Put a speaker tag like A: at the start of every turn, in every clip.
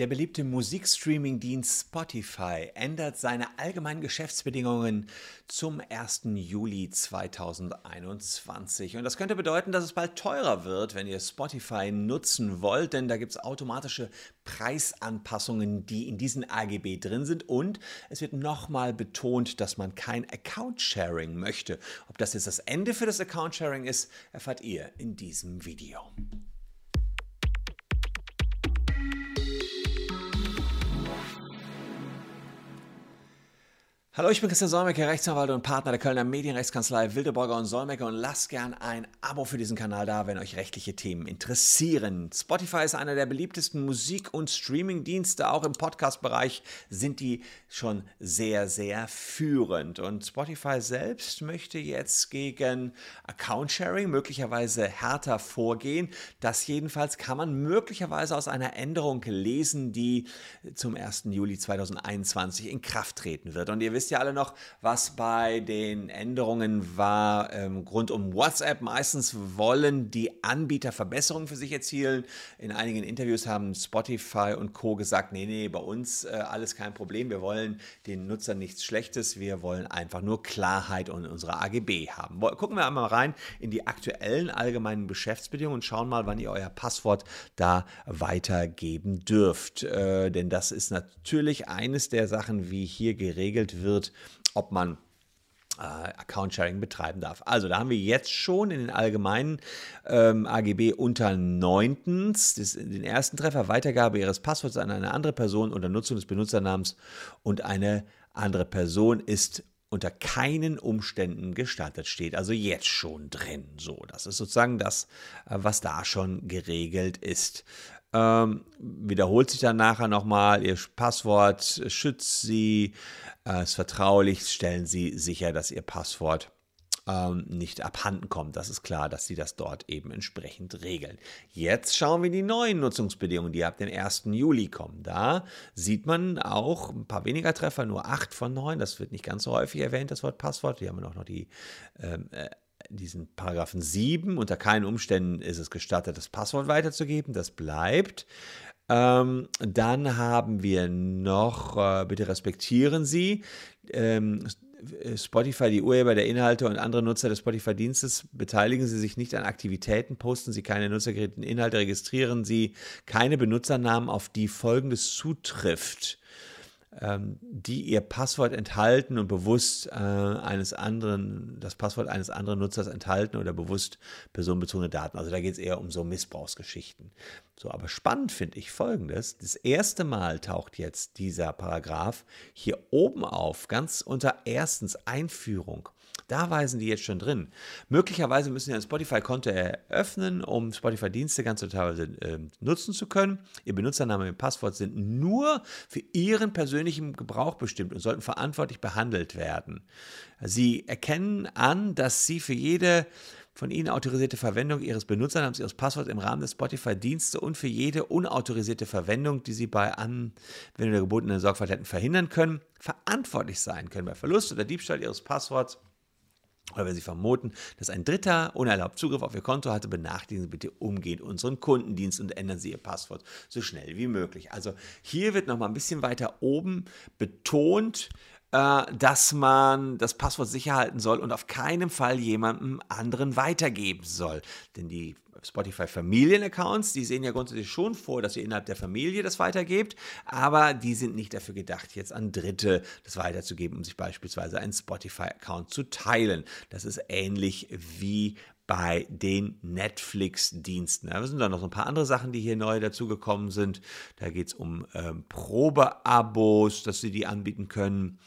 A: Der beliebte Musikstreaming-Dienst Spotify ändert seine allgemeinen Geschäftsbedingungen zum 1. Juli 2021. Und das könnte bedeuten, dass es bald teurer wird, wenn ihr Spotify nutzen wollt, denn da gibt es automatische Preisanpassungen, die in diesen AGB drin sind. Und es wird nochmal betont, dass man kein Account-Sharing möchte. Ob das jetzt das Ende für das Account-Sharing ist, erfahrt ihr in diesem Video. Hallo, ich bin Christian Solmecke, Rechtsanwalt und Partner der Kölner Medienrechtskanzlei Wildeborger und Solmecke und lasst gern ein Abo für diesen Kanal da, wenn euch rechtliche Themen interessieren. Spotify ist einer der beliebtesten Musik- und Streamingdienste, auch im Podcast-Bereich sind die schon sehr, sehr führend. Und Spotify selbst möchte jetzt gegen Account-Sharing möglicherweise härter vorgehen. Das jedenfalls kann man möglicherweise aus einer Änderung lesen, die zum 1. Juli 2021 in Kraft treten wird. Und ihr wisst, wisst ja alle noch, was bei den Änderungen war ähm, rund um WhatsApp. Meistens wollen die Anbieter Verbesserungen für sich erzielen. In einigen Interviews haben Spotify und Co. gesagt, nee, nee, bei uns äh, alles kein Problem. Wir wollen den Nutzern nichts Schlechtes. Wir wollen einfach nur Klarheit und unsere AGB haben. Gucken wir einmal rein in die aktuellen allgemeinen Geschäftsbedingungen und schauen mal, wann ihr euer Passwort da weitergeben dürft. Äh, denn das ist natürlich eines der Sachen, wie hier geregelt wird wird, ob man äh, Account-Sharing betreiben darf. Also da haben wir jetzt schon in den allgemeinen ähm, AGB unter 9. den ersten Treffer Weitergabe Ihres Passworts an eine andere Person unter Nutzung des Benutzernamens und eine andere Person ist unter keinen Umständen gestattet steht, also jetzt schon drin. So, das ist sozusagen das, äh, was da schon geregelt ist. Ähm, wiederholt sich dann nachher nochmal, Ihr Passwort schützt Sie, äh, ist vertraulich, stellen Sie sicher, dass Ihr Passwort ähm, nicht abhanden kommt. Das ist klar, dass Sie das dort eben entsprechend regeln. Jetzt schauen wir die neuen Nutzungsbedingungen, die ab dem 1. Juli kommen. Da sieht man auch ein paar weniger Treffer, nur 8 von 9. Das wird nicht ganz so häufig erwähnt, das Wort Passwort. Hier haben wir noch die ähm, äh, diesen Paragraphen 7. Unter keinen Umständen ist es gestattet, das Passwort weiterzugeben. Das bleibt. Ähm, dann haben wir noch, äh, bitte respektieren Sie, ähm, Spotify, die Urheber der Inhalte und andere Nutzer des Spotify-Dienstes, beteiligen Sie sich nicht an Aktivitäten, posten Sie keine nutzergeräten Inhalte, registrieren Sie keine Benutzernamen, auf die Folgendes zutrifft die ihr Passwort enthalten und bewusst äh, eines anderen, das Passwort eines anderen Nutzers enthalten oder bewusst personenbezogene Daten. Also da geht es eher um so Missbrauchsgeschichten. So, aber spannend finde ich folgendes. Das erste Mal taucht jetzt dieser Paragraph hier oben auf, ganz unter erstens Einführung. Da weisen die jetzt schon drin. Möglicherweise müssen Sie ein Spotify-Konto eröffnen, um Spotify-Dienste ganz teilweise äh, nutzen zu können. Ihr Benutzername und Passwort sind nur für Ihren persönlichen Gebrauch bestimmt und sollten verantwortlich behandelt werden. Sie erkennen an, dass Sie für jede von Ihnen autorisierte Verwendung Ihres Benutzernamens, Ihres Passworts im Rahmen des Spotify-Dienstes und für jede unautorisierte Verwendung, die Sie bei Anwendung der gebotenen Sorgfalt hätten verhindern können, verantwortlich sein können bei Verlust oder Diebstahl Ihres Passworts oder wenn Sie vermuten, dass ein Dritter unerlaubt Zugriff auf Ihr Konto hatte, benachrichtigen Sie bitte umgehend unseren Kundendienst und ändern Sie Ihr Passwort so schnell wie möglich. Also hier wird nochmal ein bisschen weiter oben betont, äh, dass man das Passwort sicher halten soll und auf keinen Fall jemandem anderen weitergeben soll. Denn die Spotify Familienaccounts, die sehen ja grundsätzlich schon vor, dass ihr innerhalb der Familie das weitergebt, aber die sind nicht dafür gedacht, jetzt an Dritte das weiterzugeben, um sich beispielsweise einen Spotify-Account zu teilen. Das ist ähnlich wie bei den Netflix-Diensten. Da sind dann noch so ein paar andere Sachen, die hier neu dazugekommen sind. Da geht es um ähm, Probeabos, dass sie die anbieten können.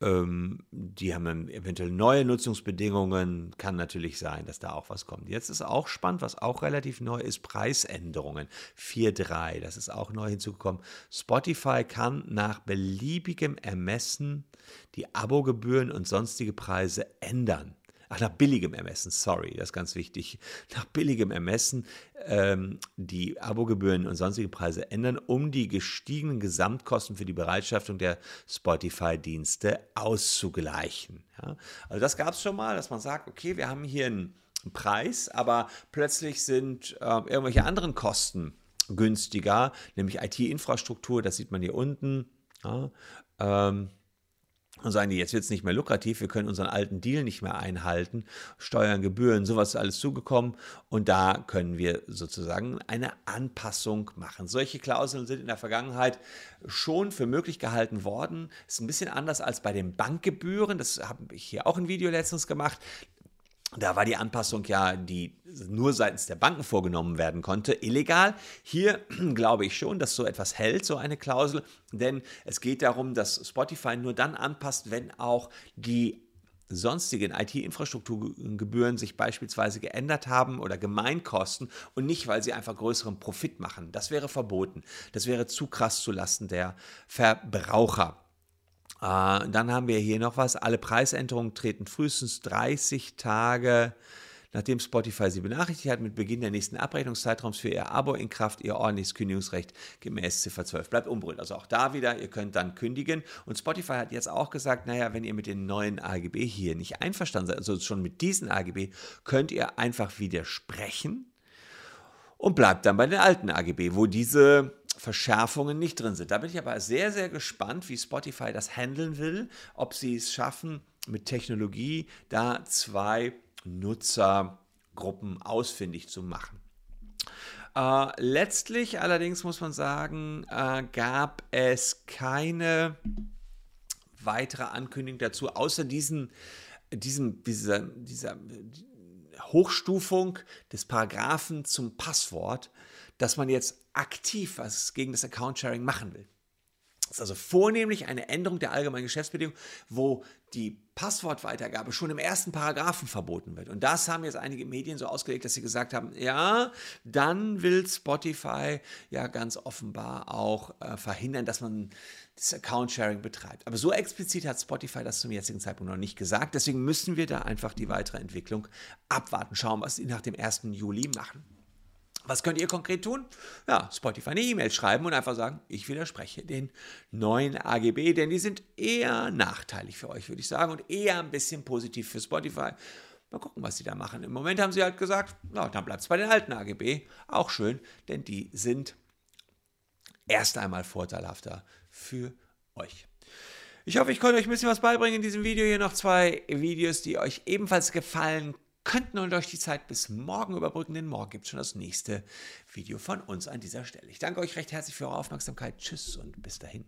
A: Ähm, die haben dann eventuell neue Nutzungsbedingungen. Kann natürlich sein, dass da auch was kommt. Jetzt ist auch spannend, was auch relativ neu ist, Preisänderungen. 4.3, das ist auch neu hinzugekommen. Spotify kann nach beliebigem Ermessen die Abogebühren und sonstige Preise ändern. Ach, nach billigem Ermessen, sorry, das ist ganz wichtig. Nach billigem Ermessen ähm, die Abogebühren und sonstige Preise ändern, um die gestiegenen Gesamtkosten für die Bereitschaftung der Spotify-Dienste auszugleichen. Ja? Also das gab es schon mal, dass man sagt, okay, wir haben hier einen Preis, aber plötzlich sind äh, irgendwelche anderen Kosten günstiger, nämlich IT-Infrastruktur, das sieht man hier unten. Ja, ähm, und sagen die, jetzt wird es nicht mehr lukrativ, wir können unseren alten Deal nicht mehr einhalten, Steuern, Gebühren, sowas ist alles zugekommen und da können wir sozusagen eine Anpassung machen. Solche Klauseln sind in der Vergangenheit schon für möglich gehalten worden. Ist ein bisschen anders als bei den Bankgebühren, das habe ich hier auch ein Video letztens gemacht. Da war die Anpassung ja, die nur seitens der Banken vorgenommen werden konnte, illegal. Hier glaube ich schon, dass so etwas hält, so eine Klausel, denn es geht darum, dass Spotify nur dann anpasst, wenn auch die sonstigen IT-Infrastrukturgebühren sich beispielsweise geändert haben oder Gemeinkosten und nicht, weil sie einfach größeren Profit machen. Das wäre verboten. Das wäre zu krass zulasten der Verbraucher. Äh, dann haben wir hier noch was. Alle Preisänderungen treten frühestens 30 Tage nachdem Spotify sie benachrichtigt hat, mit Beginn der nächsten Abrechnungszeitraums für ihr Abo in Kraft, ihr ordentliches Kündigungsrecht gemäß Ziffer 12 bleibt unberührt. Also auch da wieder, ihr könnt dann kündigen. Und Spotify hat jetzt auch gesagt, naja, wenn ihr mit den neuen AGB hier nicht einverstanden seid, also schon mit diesen AGB, könnt ihr einfach widersprechen und bleibt dann bei den alten AGB, wo diese Verschärfungen nicht drin sind. Da bin ich aber sehr, sehr gespannt, wie Spotify das handeln will, ob sie es schaffen, mit Technologie da zwei Nutzergruppen ausfindig zu machen. Äh, letztlich allerdings muss man sagen, äh, gab es keine weitere Ankündigung dazu, außer diesen, diesem, dieser, dieser Hochstufung des Paragraphen zum Passwort, dass man jetzt aktiv was gegen das Account-Sharing machen will. Das ist also vornehmlich eine Änderung der allgemeinen Geschäftsbedingungen, wo die Passwortweitergabe schon im ersten Paragraphen verboten wird. Und das haben jetzt einige Medien so ausgelegt, dass sie gesagt haben, ja, dann will Spotify ja ganz offenbar auch äh, verhindern, dass man das Account-Sharing betreibt. Aber so explizit hat Spotify das zum jetzigen Zeitpunkt noch nicht gesagt. Deswegen müssen wir da einfach die weitere Entwicklung abwarten, schauen, was sie nach dem 1. Juli machen. Was könnt ihr konkret tun? Ja, Spotify eine E-Mail schreiben und einfach sagen, ich widerspreche den neuen AGB, denn die sind eher nachteilig für euch, würde ich sagen, und eher ein bisschen positiv für Spotify. Mal gucken, was sie da machen. Im Moment haben sie halt gesagt, na, dann bleibt es bei den alten AGB. Auch schön, denn die sind erst einmal vorteilhafter für euch. Ich hoffe, ich konnte euch ein bisschen was beibringen in diesem Video. Hier noch zwei Videos, die euch ebenfalls gefallen könnten und euch die Zeit bis morgen überbrücken, denn morgen gibt es schon das nächste Video von uns an dieser Stelle. Ich danke euch recht herzlich für eure Aufmerksamkeit. Tschüss und bis dahin.